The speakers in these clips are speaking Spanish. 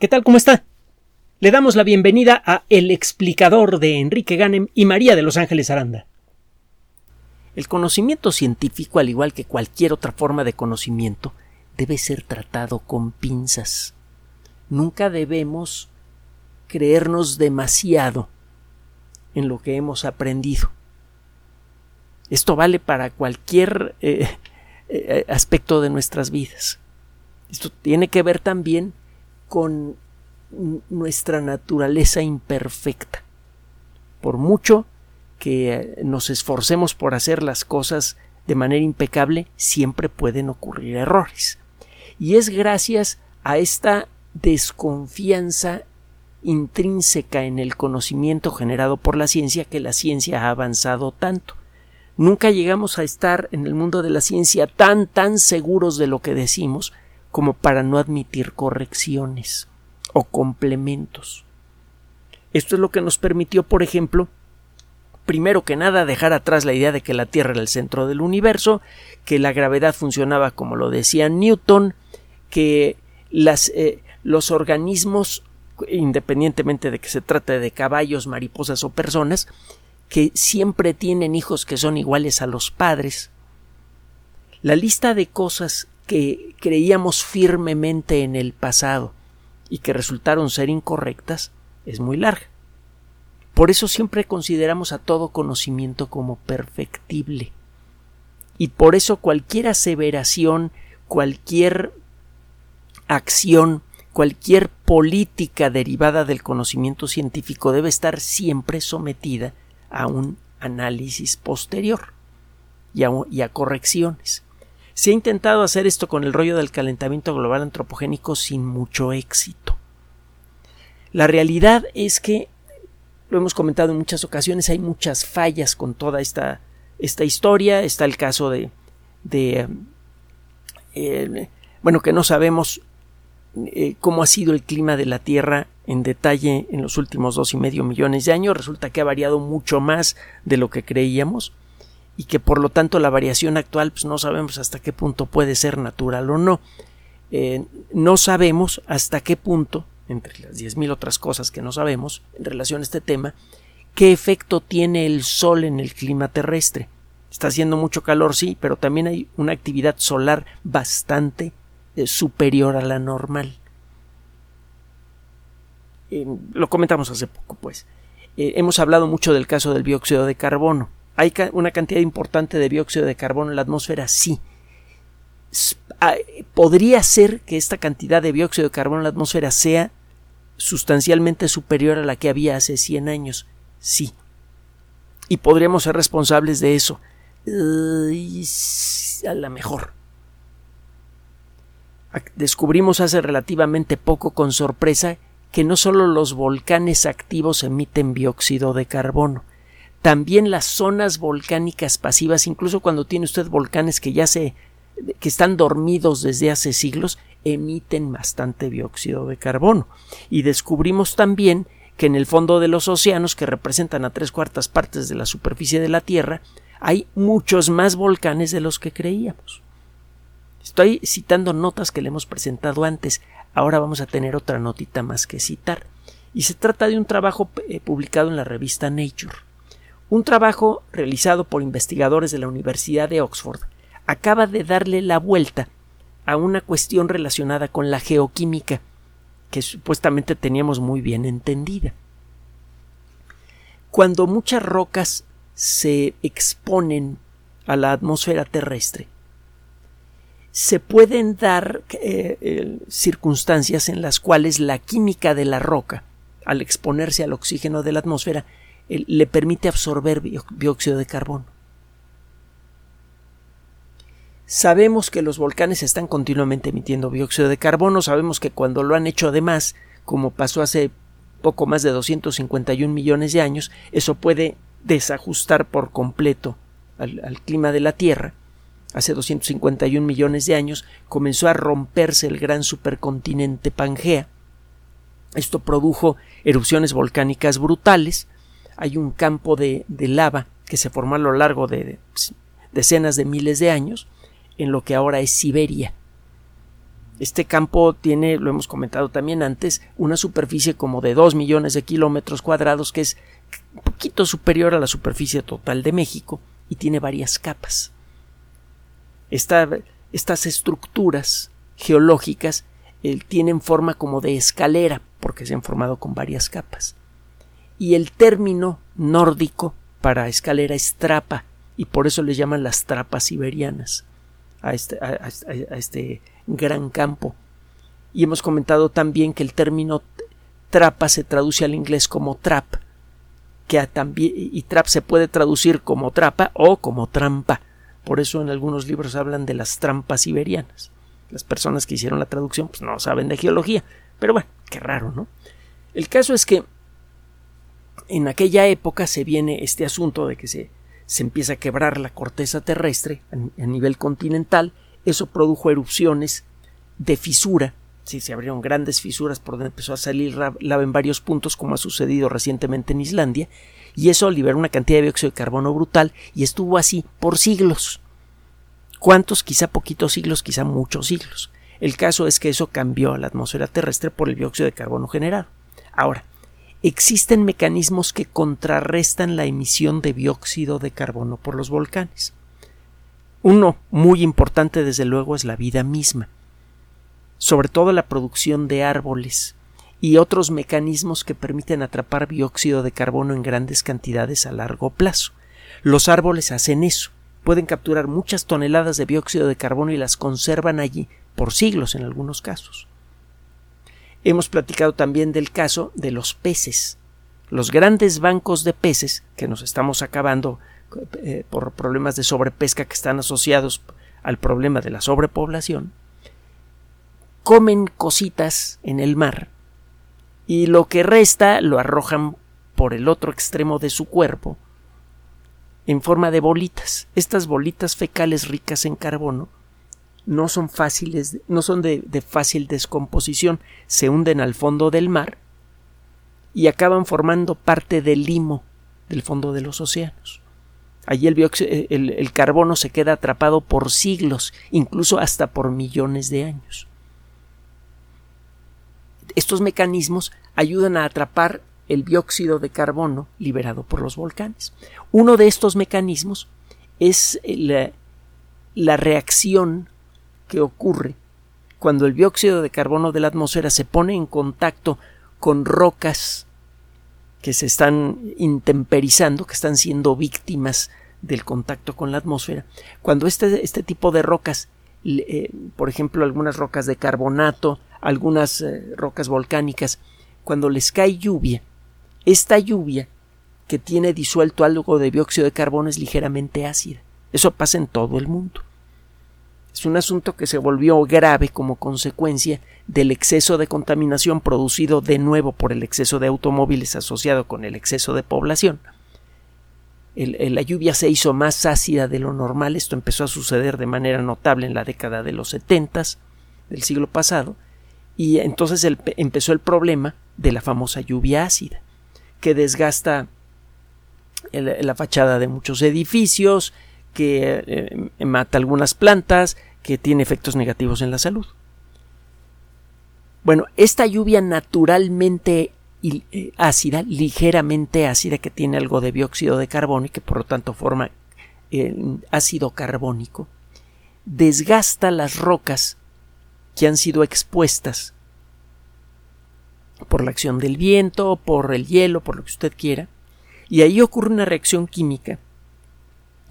¿Qué tal? ¿Cómo está? Le damos la bienvenida a El explicador de Enrique Ganem y María de Los Ángeles Aranda. El conocimiento científico, al igual que cualquier otra forma de conocimiento, debe ser tratado con pinzas. Nunca debemos creernos demasiado en lo que hemos aprendido. Esto vale para cualquier eh, eh, aspecto de nuestras vidas. Esto tiene que ver también con nuestra naturaleza imperfecta. Por mucho que nos esforcemos por hacer las cosas de manera impecable, siempre pueden ocurrir errores. Y es gracias a esta desconfianza intrínseca en el conocimiento generado por la ciencia que la ciencia ha avanzado tanto. Nunca llegamos a estar en el mundo de la ciencia tan tan seguros de lo que decimos como para no admitir correcciones o complementos. Esto es lo que nos permitió, por ejemplo, primero que nada dejar atrás la idea de que la Tierra era el centro del universo, que la gravedad funcionaba como lo decía Newton, que las, eh, los organismos, independientemente de que se trate de caballos, mariposas o personas, que siempre tienen hijos que son iguales a los padres. La lista de cosas que creíamos firmemente en el pasado y que resultaron ser incorrectas es muy larga. Por eso siempre consideramos a todo conocimiento como perfectible. Y por eso cualquier aseveración, cualquier acción, cualquier política derivada del conocimiento científico debe estar siempre sometida a un análisis posterior y a, correcciones. Se ha intentado hacer esto con el rollo del calentamiento global antropogénico sin mucho éxito. La realidad es que, lo hemos comentado en muchas ocasiones, hay muchas fallas con toda esta, esta historia. Está el caso de, eh, bueno, que no sabemos eh, cómo ha sido el clima de la Tierra en detalle en los últimos dos y medio millones de años. Resulta que ha variado mucho más de lo que creíamos y que por lo tanto la variación actual pues no sabemos hasta qué punto puede ser natural o no. Eh, no sabemos hasta qué punto, entre las diez mil otras cosas que no sabemos en relación a este tema, qué efecto tiene el Sol en el clima terrestre. Está haciendo mucho calor, sí, pero también hay una actividad solar bastante eh, superior a la normal. Eh, lo comentamos hace poco, pues. Hemos hablado mucho del caso del dióxido de carbono. ¿Hay una cantidad importante de dióxido de carbono en la atmósfera? Sí. Ah, ¿Podría ser que esta cantidad de dióxido de carbono en la atmósfera sea sustancialmente superior a la que había hace 100 años? Sí. Y podríamos ser responsables de eso. a lo mejor descubrimos hace relativamente poco con sorpresa que no solo los volcanes activos emiten dióxido de carbono, también las zonas volcánicas pasivas, incluso cuando tiene usted volcanes que ya se que están dormidos desde hace siglos, emiten bastante dióxido de carbono. Y descubrimos también que en el fondo de los océanos, que representan a tres cuartas partes de la superficie de la Tierra, hay muchos más volcanes de los que creíamos. Estoy citando notas que le hemos presentado antes. Ahora vamos a tener otra notita más que citar. Y se trata de un trabajo eh, publicado en la revista Nature. Un trabajo realizado por investigadores de la Universidad de Oxford acaba de darle la vuelta a una cuestión relacionada con la geoquímica que supuestamente teníamos muy bien entendida. Cuando muchas rocas se exponen a la atmósfera terrestre, se pueden dar eh, circunstancias en las cuales la química de la roca, al exponerse al oxígeno de la atmósfera, le permite absorber dióxido de carbono. Sabemos que los volcanes están continuamente emitiendo dióxido de carbono, sabemos que cuando lo han hecho además, como pasó hace poco más de 251 millones de años, eso puede desajustar por completo al clima de la Tierra hace 251 millones de años, comenzó a romperse el gran supercontinente Pangea. Esto produjo erupciones volcánicas brutales. Hay un campo de, lava que se formó a lo largo de decenas de miles de años en lo que ahora es Siberia. Este campo tiene, lo hemos comentado también antes, una superficie como de 2 millones de kilómetros cuadrados, que es un poquito superior a la superficie total de México, y tiene varias capas. estas estructuras geológicas eh, tienen forma como de escalera, porque se han formado con varias capas. Y el término nórdico para escalera es trapa, y por eso le llaman las trapas siberianas a este, a este gran campo. Y hemos comentado también que el término trapa se traduce al inglés como trap, que también, y trap se puede traducir como trapa o como trampa. Por eso en algunos libros hablan de las trampas siberianas. Las personas que hicieron la traducción pues no saben de geología. Pero bueno, qué raro, ¿no? El caso es que en aquella época se viene este asunto de que se, se empieza a quebrar la corteza terrestre a, nivel continental. Eso produjo erupciones de fisura. Sí, se abrieron grandes fisuras por donde empezó a salir lava en varios puntos, como ha sucedido recientemente en Islandia, y eso liberó una cantidad de dióxido de carbono brutal y estuvo así por siglos. ¿Cuántos? Quizá poquitos siglos, quizá muchos siglos. El caso es que eso cambió la atmósfera terrestre por el dióxido de carbono generado. Ahora, existen mecanismos que contrarrestan la emisión de dióxido de carbono por los volcanes. Uno muy importante, desde luego, es la vida misma, sobre todo la producción de árboles y otros mecanismos que permiten atrapar dióxido de carbono en grandes cantidades a largo plazo. Los árboles hacen eso, pueden capturar muchas toneladas de dióxido de carbono y las conservan allí por siglos en algunos casos. Hemos platicado también del caso de los peces. Los grandes bancos de peces que nos estamos acabando eh, por problemas de sobrepesca que están asociados al problema de la sobrepoblación, comen cositas en el mar y lo que resta lo arrojan por el otro extremo de su cuerpo en forma de bolitas. Estas bolitas fecales ricas en carbono no son fáciles, no son de, fácil descomposición, se hunden al fondo del mar y acaban formando parte del limo del fondo de los océanos. Allí el, el carbono se queda atrapado por siglos, incluso hasta por millones de años estos mecanismos ayudan a atrapar el dióxido de carbono liberado por los volcanes. Uno de estos mecanismos es la, la reacción que ocurre cuando el dióxido de carbono de la atmósfera se pone en contacto con rocas que se están intemperizando, que están siendo víctimas del contacto con la atmósfera. Cuando este, este tipo de rocas, eh, por ejemplo, algunas rocas de carbonato, algunas eh, rocas volcánicas, cuando les cae lluvia, esta lluvia que tiene disuelto algo de dióxido de carbono es ligeramente ácida. Eso pasa en todo el mundo. Es un asunto que se volvió grave como consecuencia del exceso de contaminación producido de nuevo por el exceso de automóviles asociado con el exceso de población. la lluvia se hizo más ácida de lo normal. Esto empezó a suceder de manera notable en la década de los setentas del siglo pasado y entonces empezó el problema de la famosa lluvia ácida, que desgasta la fachada de muchos edificios, que eh, mata algunas plantas, que tiene efectos negativos en la salud. Bueno, esta lluvia naturalmente eh, ácida, ligeramente ácida, que tiene algo de dióxido de carbono y que por lo tanto forma ácido carbónico, desgasta las rocas que han sido expuestas por la acción del viento, por el hielo, por lo que usted quiera, y ahí ocurre una reacción química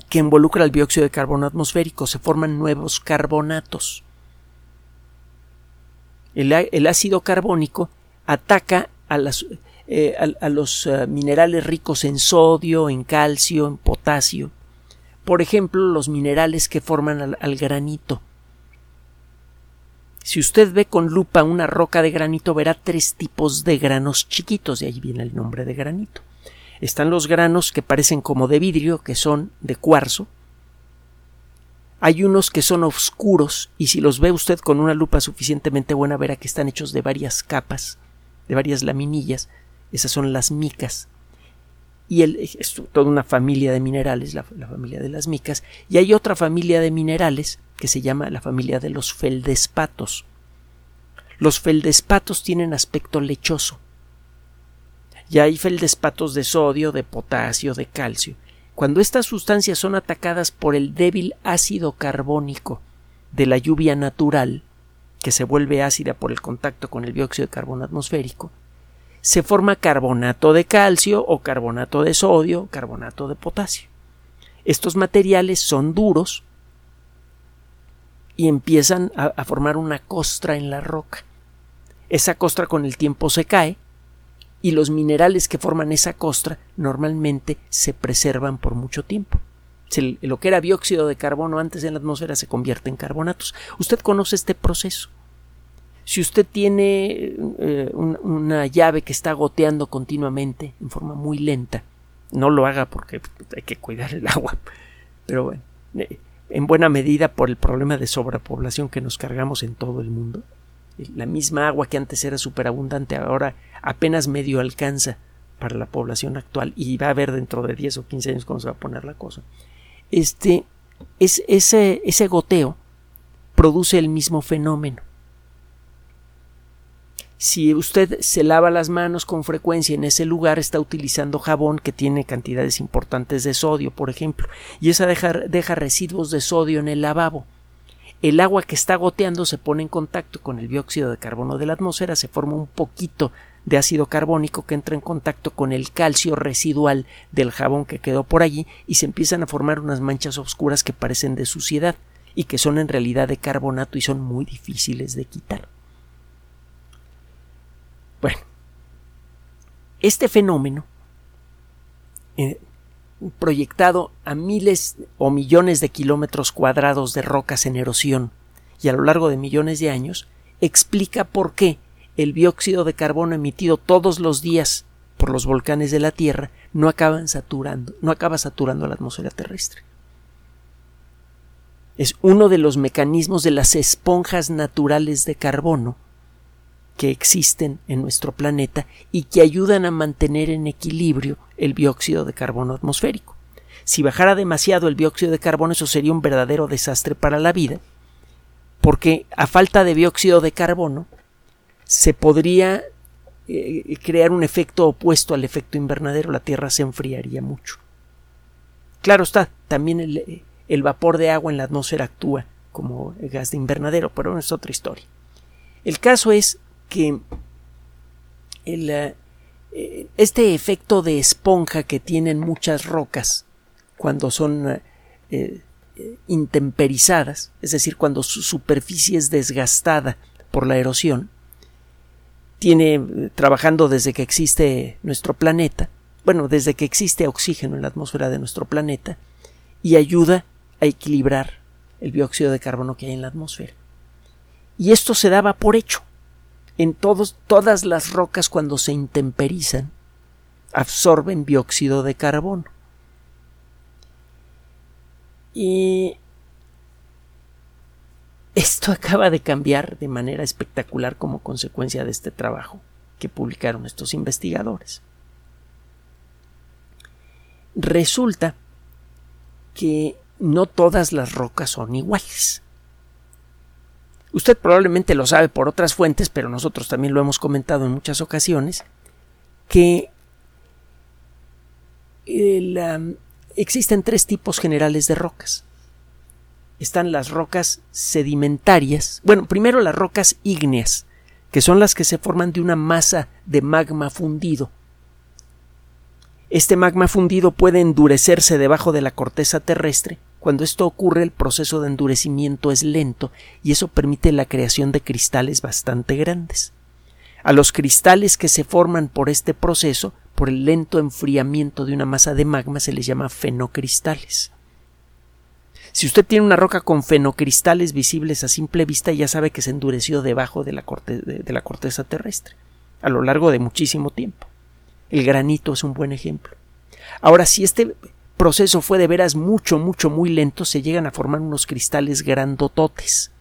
que involucra el dióxido de carbono atmosférico, se forman nuevos carbonatos. El, ácido carbónico ataca a, eh, los eh, minerales ricos en sodio, en calcio, en potasio, por ejemplo, los minerales que forman al granito, si usted ve con lupa una roca de granito, verá tres tipos de granos chiquitos, de ahí viene el nombre de granito. Están los granos que parecen como de vidrio, que son de cuarzo. Hay unos que son oscuros, y si los ve usted con una lupa suficientemente buena, verá que están hechos de varias capas, de varias laminillas. Esas son las micas. Y el, es toda una familia de minerales, la, la familia de las micas. Y hay otra familia de minerales que se llama la familia de los feldespatos. Los feldespatos tienen aspecto lechoso. Y hay feldespatos de sodio, de potasio, de calcio. Cuando estas sustancias son atacadas por el débil ácido carbónico de la lluvia natural, que se vuelve ácida por el contacto con el dióxido de carbono atmosférico, se forma carbonato de calcio o carbonato de sodio, carbonato de potasio. Estos materiales son duros y empiezan a, a, formar una costra en la roca. Esa costra con el tiempo se cae y los minerales que forman esa costra normalmente se preservan por mucho tiempo. Lo que era dióxido de carbono antes en la atmósfera se convierte en carbonatos. Usted conoce este proceso. Si usted tiene eh, una llave que está goteando continuamente en forma muy lenta, no lo haga porque hay que cuidar el agua. Pero bueno, eh, en buena medida por el problema de sobrepoblación que nos cargamos en todo el mundo. La misma agua que antes era superabundante ahora apenas medio alcanza para la población actual y va a haber dentro de 10 o 15 años cómo se va a poner la cosa. Este, es, ese, ese goteo produce el mismo fenómeno. Si usted se lava las manos con frecuencia en ese lugar, está utilizando jabón que tiene cantidades importantes de sodio, por ejemplo, y esa deja, deja residuos de sodio en el lavabo. El agua que está goteando se pone en contacto con el dióxido de carbono de la atmósfera, se forma un poquito de ácido carbónico que entra en contacto con el calcio residual del jabón que quedó por allí y se empiezan a formar unas manchas oscuras que parecen de suciedad y que son en realidad de carbonato y son muy difíciles de quitar. Bueno, este fenómeno, eh, proyectado a miles o millones de kilómetros cuadrados de rocas en erosión y a lo largo de millones de años, explica por qué el dióxido de carbono emitido todos los días por los volcanes de la Tierra no saturando, no acaba saturando la atmósfera terrestre. Es uno de los mecanismos de las esponjas naturales de carbono que existen en nuestro planeta y que ayudan a mantener en equilibrio el dióxido de carbono atmosférico. Si bajara demasiado el dióxido de carbono, eso sería un verdadero desastre para la vida, porque a falta de dióxido de carbono, se podría eh, crear un efecto opuesto al efecto invernadero, la Tierra se enfriaría mucho. Claro está, también el, vapor de agua en la atmósfera actúa como gas de invernadero, pero es otra historia. El caso es que eh, este efecto de esponja que tienen muchas rocas cuando son eh, intemperizadas, es decir, cuando su superficie es desgastada por la erosión, tiene eh, trabajando desde que existe nuestro planeta, bueno, desde que existe oxígeno en la atmósfera de nuestro planeta, y ayuda a equilibrar el dióxido de carbono que hay en la atmósfera. Y esto se daba por hecho. En todos, todas las rocas cuando se intemperizan absorben dióxido de carbono. Y esto acaba de cambiar de manera espectacular como consecuencia de este trabajo que publicaron estos investigadores. Resulta que no todas las rocas son iguales. Usted probablemente lo sabe por otras fuentes, pero nosotros también lo hemos comentado en muchas ocasiones, que existen tres tipos generales de rocas están las rocas sedimentarias. Bueno, primero las rocas ígneas, que son las que se forman de una masa de magma fundido. Este magma fundido puede endurecerse debajo de la corteza terrestre. Cuando esto ocurre, el proceso de endurecimiento es lento y eso permite la creación de cristales bastante grandes. A los cristales que se forman por este proceso, por el lento enfriamiento de una masa de magma, se les llama fenocristales. Si usted tiene una roca con fenocristales visibles a simple vista, ya sabe que se endureció debajo de la, corteza terrestre a lo largo de muchísimo tiempo. El granito es un buen ejemplo. Ahora, si este proceso fue de veras mucho, mucho, muy lento, se llegan a formar unos cristales grandototes.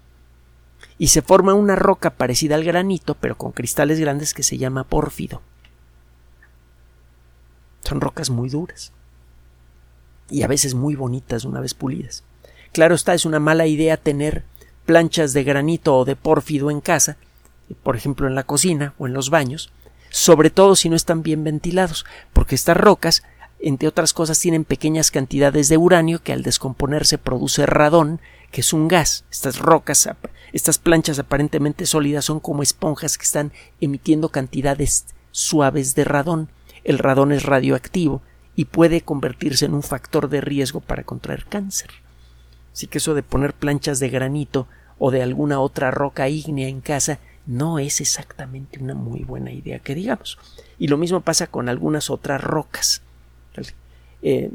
Y se forma una roca parecida al granito, pero con cristales grandes que se llama pórfido. Son rocas muy duras. Y a veces muy bonitas una vez pulidas. Claro está, es una mala idea tener planchas de granito o de pórfido en casa, por ejemplo en la cocina o en los baños, sobre todo si no están bien ventilados, porque estas rocas, entre otras cosas, tienen pequeñas cantidades de uranio que al descomponerse produce radón, que es un gas. Estas rocas, estas planchas aparentemente sólidas son como esponjas que están emitiendo cantidades suaves de radón. El radón es radioactivo y puede convertirse en un factor de riesgo para contraer cáncer. Así que eso de poner planchas de granito o de alguna otra roca ígnea en casa no es exactamente una muy buena idea que digamos. Y lo mismo pasa con algunas otras rocas. Eh,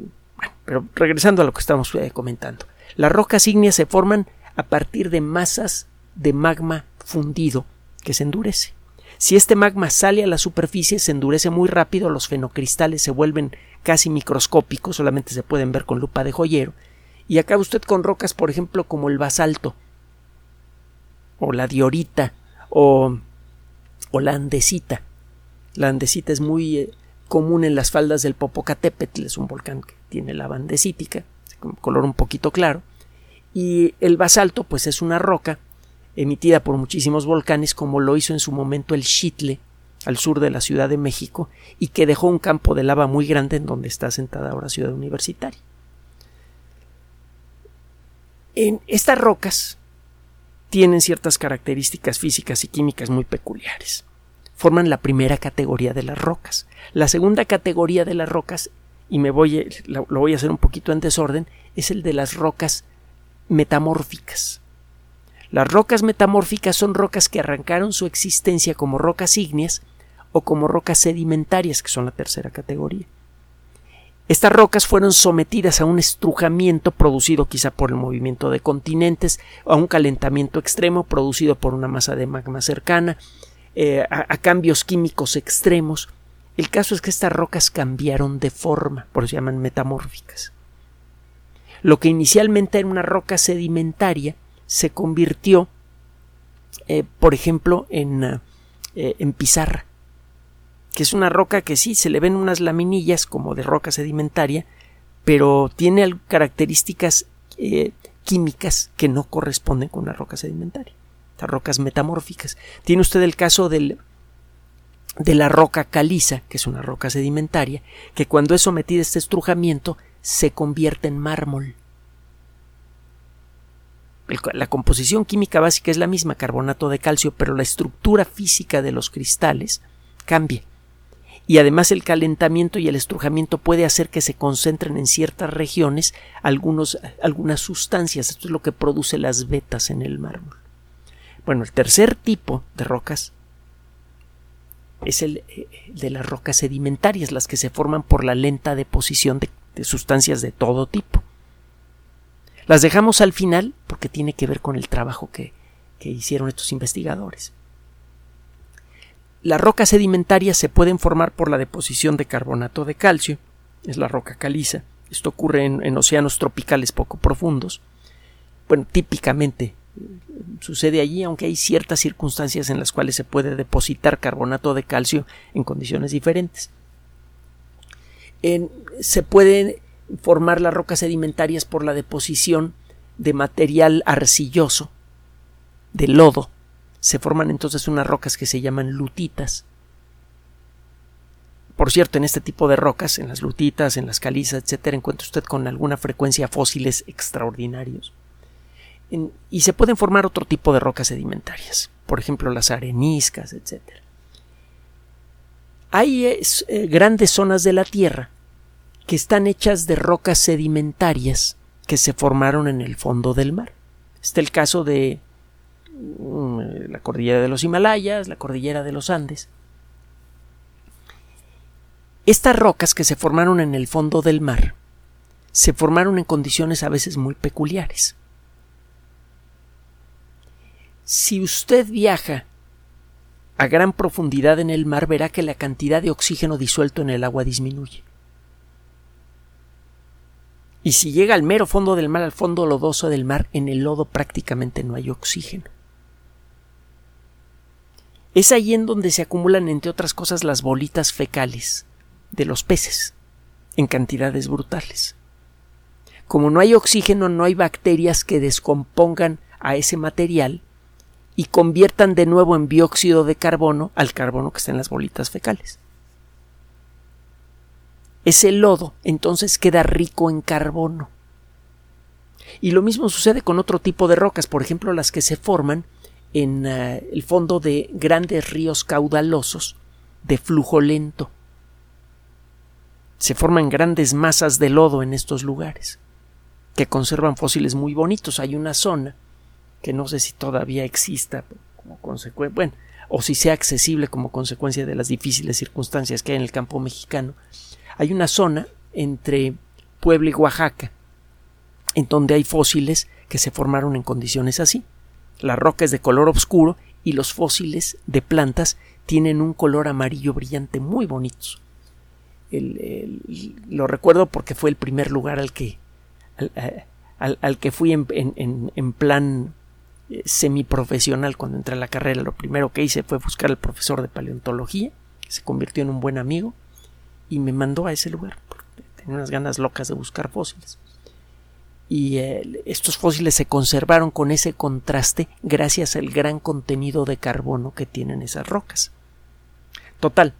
pero regresando a lo que estamos eh, comentando. Las rocas ígneas se forman a partir de masas de magma fundido que se endurece. Si este magma sale a la superficie, se endurece muy rápido, los fenocristales se vuelven casi microscópicos, solamente se pueden ver con lupa de joyero, y acaba usted con rocas, por ejemplo, como el basalto, o la diorita, o, o la andesita. La andesita es muy eh, común en las faldas del Popocatépetl, es un volcán que tiene lava andesítica, color un poquito claro, y el basalto, pues es una roca emitida por muchísimos volcanes, como lo hizo en su momento el Chitle, al sur de la Ciudad de México, y que dejó un campo de lava muy grande en donde está sentada ahora Ciudad Universitaria. En estas rocas tienen ciertas características físicas y químicas muy peculiares. Forman la primera categoría de las rocas. La segunda categoría de las rocas, y me voy, lo voy a hacer un poquito en desorden, es el de las rocas metamórficas. Las rocas metamórficas son rocas que arrancaron su existencia como rocas ígneas o como rocas sedimentarias, que son la tercera categoría. Estas rocas fueron sometidas a un estrujamiento producido quizá por el movimiento de continentes, a un calentamiento extremo producido por una masa de magma cercana, eh, a, cambios químicos extremos. El caso es que estas rocas cambiaron de forma, por eso se llaman metamórficas. Lo que inicialmente era una roca sedimentaria se convirtió, eh, por ejemplo, en, eh, en pizarra que es una roca que sí se le ven unas laminillas como de roca sedimentaria, pero tiene características químicas que no corresponden con una roca sedimentaria. Las rocas metamórficas. Tiene usted el caso del, de la roca caliza, que es una roca sedimentaria, que cuando es sometida a este estrujamiento se convierte en mármol. La composición química básica es la misma, carbonato de calcio, pero la estructura física de los cristales cambia y además el calentamiento y el estrujamiento puede hacer que se concentren en ciertas regiones algunos, algunas sustancias. Esto es lo que produce las vetas en el mármol. Bueno, el tercer tipo de rocas es el eh, de las rocas sedimentarias, las que se forman por la lenta deposición de, sustancias de todo tipo. Las dejamos al final porque tiene que ver con el trabajo que hicieron estos investigadores. Las rocas sedimentarias se pueden formar por la deposición de carbonato de calcio, es la roca caliza. Esto ocurre en, océanos tropicales poco profundos. Bueno, típicamente sucede allí, aunque hay ciertas circunstancias en las cuales se puede depositar carbonato de calcio en condiciones diferentes. se pueden formar las rocas sedimentarias por la deposición de material arcilloso, de lodo, se forman entonces unas rocas que se llaman lutitas. Por cierto, en este tipo de rocas, en las lutitas, en las calizas, etcétera, encuentra usted con alguna frecuencia fósiles extraordinarios. Y se pueden formar otro tipo de rocas sedimentarias, por ejemplo, las areniscas, etcétera. Hay eh, grandes zonas de la Tierra que están hechas de rocas sedimentarias que se formaron en el fondo del mar. Este es el caso de Mm, la cordillera de los Himalayas, la cordillera de los Andes. Estas rocas que se formaron en el fondo del mar se formaron en condiciones a veces muy peculiares. Si usted viaja a gran profundidad en el mar verá que la cantidad de oxígeno disuelto en el agua disminuye. Y si llega al mero fondo del mar, al fondo lodoso del mar, en el lodo prácticamente no hay oxígeno. Es ahí en donde se acumulan, entre otras cosas, las bolitas fecales de los peces, en cantidades brutales. Como no hay oxígeno, no hay bacterias que descompongan a ese material y conviertan de nuevo en dióxido de carbono al carbono que está en las bolitas fecales. Ese lodo entonces queda rico en carbono. Y lo mismo sucede con otro tipo de rocas, por ejemplo las que se forman en eh, el fondo de grandes ríos caudalosos de flujo lento. Se forman grandes masas de lodo en estos lugares, que conservan fósiles muy bonitos. Hay una zona que no sé si todavía exista como consecuencia, bueno, o si sea accesible como consecuencia de las difíciles circunstancias que hay en el campo mexicano. Hay una zona entre Puebla y Oaxaca, en donde hay fósiles que se formaron en condiciones así. La roca es de color oscuro y los fósiles de plantas tienen un color amarillo brillante muy bonitos. lo recuerdo porque fue el primer lugar al que, al, que fui en, en, en plan eh, semiprofesional cuando entré a la carrera. Lo primero que hice fue buscar al profesor de paleontología, que se convirtió en un buen amigo, y me mandó a ese lugar. Tenía unas ganas locas de buscar fósiles y eh, estos fósiles se conservaron con ese contraste gracias al gran contenido de carbono que tienen esas rocas. Total,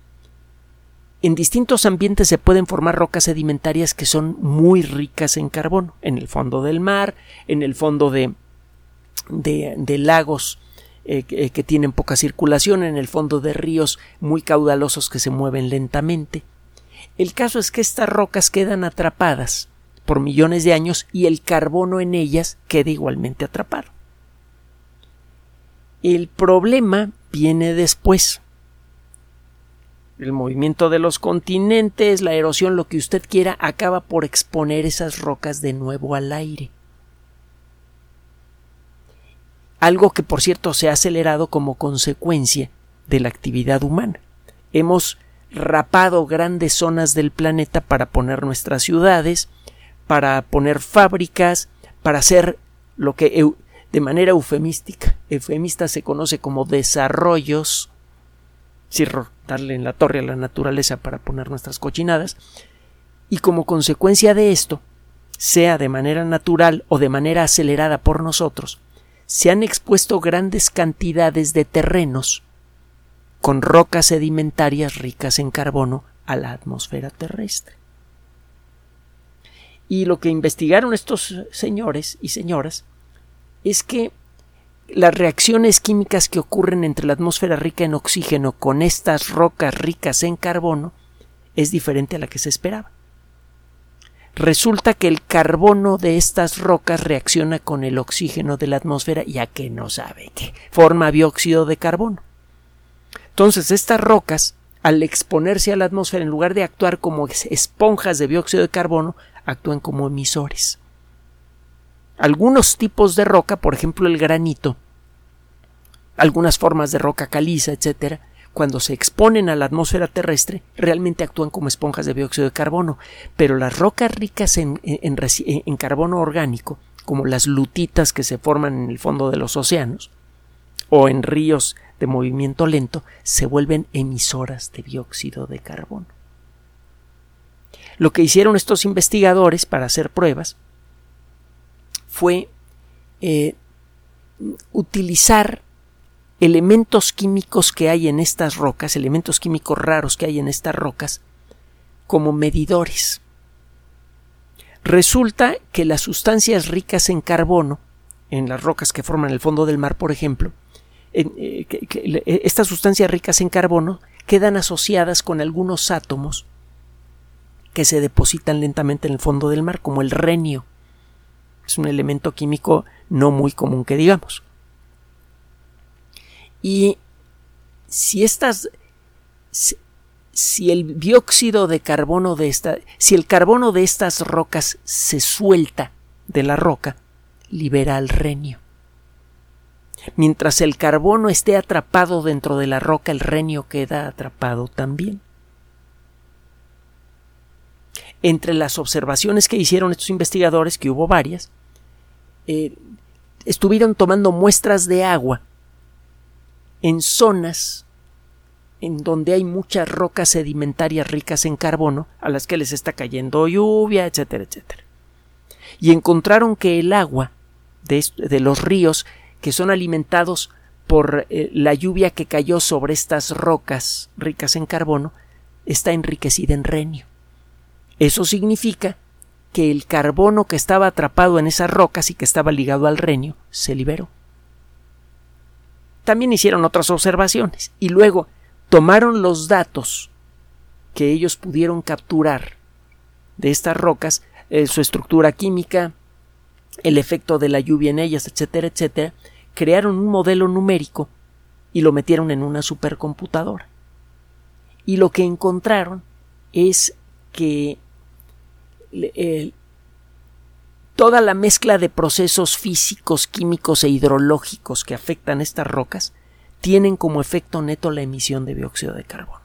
en distintos ambientes se pueden formar rocas sedimentarias que son muy ricas en carbono, en el fondo del mar, en el fondo de, de, lagos eh, que, que tienen poca circulación, en el fondo de ríos muy caudalosos que se mueven lentamente. El caso es que estas rocas quedan atrapadas por millones de años y el carbono en ellas queda igualmente atrapado. El problema viene después. El movimiento de los continentes, la erosión, lo que usted quiera, acaba por exponer esas rocas de nuevo al aire. Algo que, por cierto, se ha acelerado como consecuencia de la actividad humana. Hemos rapado grandes zonas del planeta para poner nuestras ciudades, para poner fábricas, para hacer lo que de manera eufemística, eufemista se conoce como desarrollos, darle en la torre a la naturaleza para poner nuestras cochinadas, y como consecuencia de esto, sea de manera natural o de manera acelerada por nosotros, se han expuesto grandes cantidades de terrenos con rocas sedimentarias ricas en carbono a la atmósfera terrestre. Y lo que investigaron estos señores y señoras es que las reacciones químicas que ocurren entre la atmósfera rica en oxígeno con estas rocas ricas en carbono es diferente a la que se esperaba. Resulta que el carbono de estas rocas reacciona con el oxígeno de la atmósfera ya que no sabe que forma dióxido de carbono. Entonces estas rocas, al exponerse a la atmósfera, en lugar de actuar como esponjas de dióxido de carbono, actúan como emisores. Algunos tipos de roca, por ejemplo el granito, algunas formas de roca caliza, etcétera, cuando se exponen a la atmósfera terrestre, realmente actúan como esponjas de dióxido de carbono, pero las rocas ricas en, carbono orgánico, como las lutitas que se forman en el fondo de los océanos, o en ríos de movimiento lento, se vuelven emisoras de dióxido de carbono. Lo que hicieron estos investigadores para hacer pruebas fue eh, utilizar elementos químicos que hay en estas rocas, elementos químicos raros que hay en estas rocas, como medidores. Resulta que las sustancias ricas en carbono, en las rocas que forman el fondo del mar, por ejemplo, eh, estas sustancias ricas en carbono quedan asociadas con algunos átomos que se depositan lentamente en el fondo del mar, como el renio. Es un elemento químico no muy común que digamos. Y si estas si, el dióxido de carbono de esta si el carbono de estas rocas se suelta de la roca, libera el renio. Mientras el carbono esté atrapado dentro de la roca, el renio queda atrapado también entre las observaciones que hicieron estos investigadores, que hubo varias, eh, estuvieron tomando muestras de agua en zonas en donde hay muchas rocas sedimentarias ricas en carbono, a las que les está cayendo lluvia, etcétera, etcétera. Y encontraron que el agua de, de los ríos que son alimentados por eh, la lluvia que cayó sobre estas rocas ricas en carbono, está enriquecida en renio. Eso significa que el carbono que estaba atrapado en esas rocas y que estaba ligado al renio se liberó. También hicieron otras observaciones y luego tomaron los datos que ellos pudieron capturar de estas rocas, eh, su estructura química, el efecto de la lluvia en ellas, etcétera, etcétera, crearon un modelo numérico y lo metieron en una supercomputadora. Y lo que encontraron es que toda la mezcla de procesos físicos, químicos e hidrológicos que afectan estas rocas tienen como efecto neto la emisión de dióxido de carbono.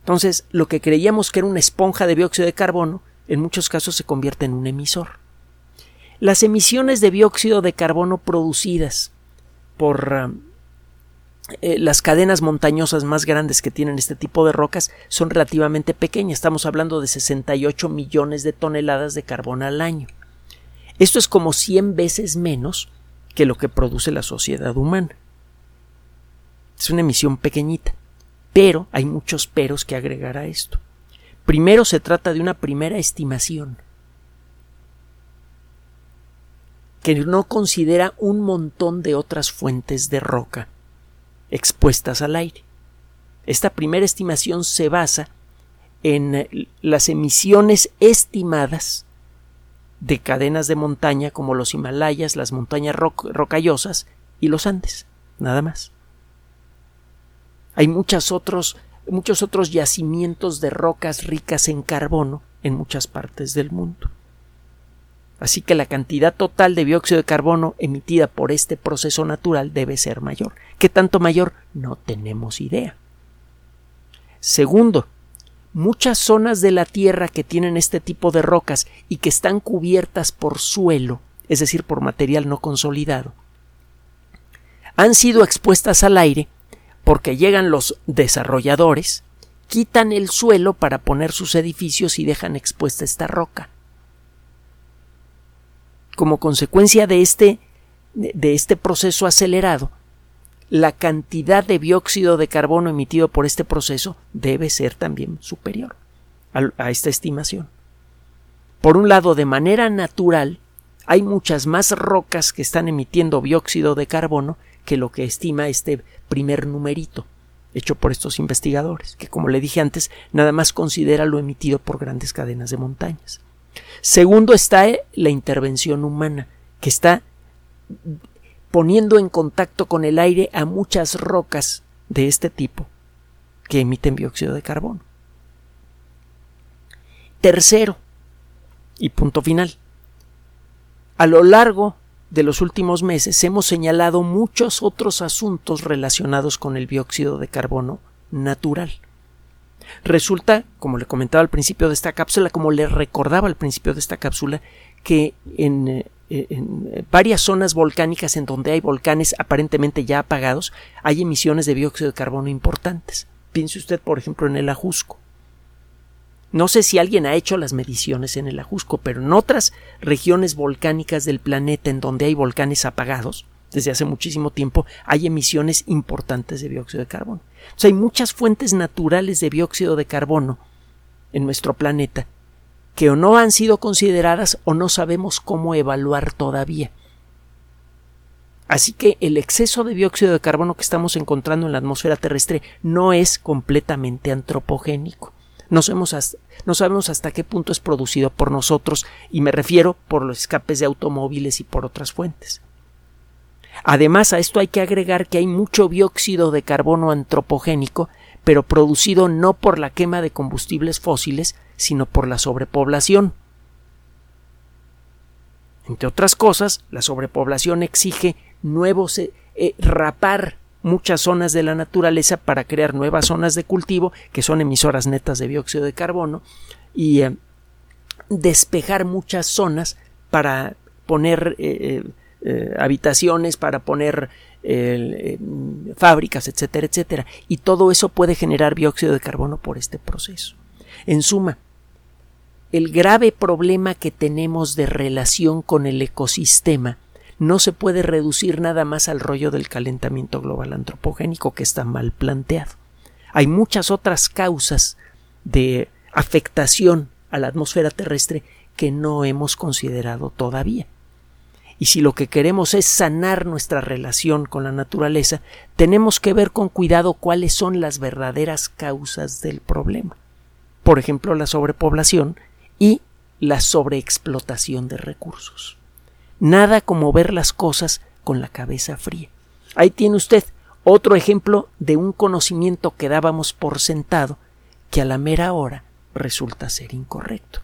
Entonces, lo que creíamos que era una esponja de dióxido de carbono, en muchos casos se convierte en un emisor. Las emisiones de dióxido de carbono producidas por um, eh, las cadenas montañosas más grandes que tienen este tipo de rocas son relativamente pequeñas. Estamos hablando de 68 millones de toneladas de carbono al año. Esto es como 100 veces menos que lo que produce la sociedad humana. Es una emisión pequeñita. Pero hay muchos peros que agregar a esto. Primero se trata de una primera estimación que no considera un montón de otras fuentes de roca expuestas al aire. Esta primera estimación se basa en las emisiones estimadas de cadenas de montaña como los Himalayas, las montañas rocallosas y los Andes, nada más. Hay muchos otros, muchos otros yacimientos de rocas ricas en carbono en muchas partes del mundo. Así que la cantidad total de dióxido de carbono emitida por este proceso natural debe ser mayor. ¿Qué tanto mayor? No tenemos idea. Segundo, muchas zonas de la Tierra que tienen este tipo de rocas y que están cubiertas por suelo, es decir, por material no consolidado, han sido expuestas al aire porque llegan los desarrolladores, quitan el suelo para poner sus edificios y dejan expuesta esta roca como consecuencia de este, de este proceso acelerado, la cantidad de dióxido de carbono emitido por este proceso debe ser también superior a, esta estimación. Por un lado, de manera natural, hay muchas más rocas que están emitiendo dióxido de carbono que lo que estima este primer numerito hecho por estos investigadores, que como le dije antes, nada más considera lo emitido por grandes cadenas de montañas. Segundo está la intervención humana, que está poniendo en contacto con el aire a muchas rocas de este tipo que emiten dióxido de carbono. Tercero, y punto final, a lo largo de los últimos meses hemos señalado muchos otros asuntos relacionados con el dióxido de carbono natural. Resulta, como le comentaba al principio de esta cápsula, como le recordaba al principio de esta cápsula, que en, eh, en, varias zonas volcánicas en donde hay volcanes aparentemente ya apagados, hay emisiones de dióxido de carbono importantes. Piense usted, por ejemplo, en el Ajusco. No sé si alguien ha hecho las mediciones en el Ajusco, pero en otras regiones volcánicas del planeta en donde hay volcanes apagados, desde hace muchísimo tiempo, hay emisiones importantes de dióxido de carbono hay muchas fuentes naturales de dióxido de carbono en nuestro planeta que o no han sido consideradas o no sabemos cómo evaluar todavía. Así que el exceso de dióxido de carbono que estamos encontrando en la atmósfera terrestre no es completamente antropogénico. No sabemos, no sabemos hasta qué punto es producido por nosotros y me refiero por los escapes de automóviles y por otras fuentes. Además, a esto hay que agregar que hay mucho dióxido de carbono antropogénico, pero producido no por la quema de combustibles fósiles, sino por la sobrepoblación. Entre otras cosas, la sobrepoblación exige nuevos eh, eh, rapar muchas zonas de la naturaleza para crear nuevas zonas de cultivo que son emisoras netas de dióxido de carbono y eh, despejar muchas zonas para poner eh, habitaciones, para poner eh, fábricas, etcétera, etcétera. Y todo eso puede generar dióxido de carbono por este proceso. En suma, el grave problema que tenemos de relación con el ecosistema no se puede reducir nada más al rollo del calentamiento global antropogénico que está mal planteado. Hay muchas otras causas de afectación a la atmósfera terrestre que no hemos considerado todavía. Y si lo que queremos es sanar nuestra relación con la naturaleza, tenemos que ver con cuidado cuáles son las verdaderas causas del problema. Por ejemplo, la sobrepoblación y la sobreexplotación de recursos. Nada como ver las cosas con la cabeza fría. Ahí tiene usted otro ejemplo de un conocimiento que dábamos por sentado que a la mera hora resulta ser incorrecto.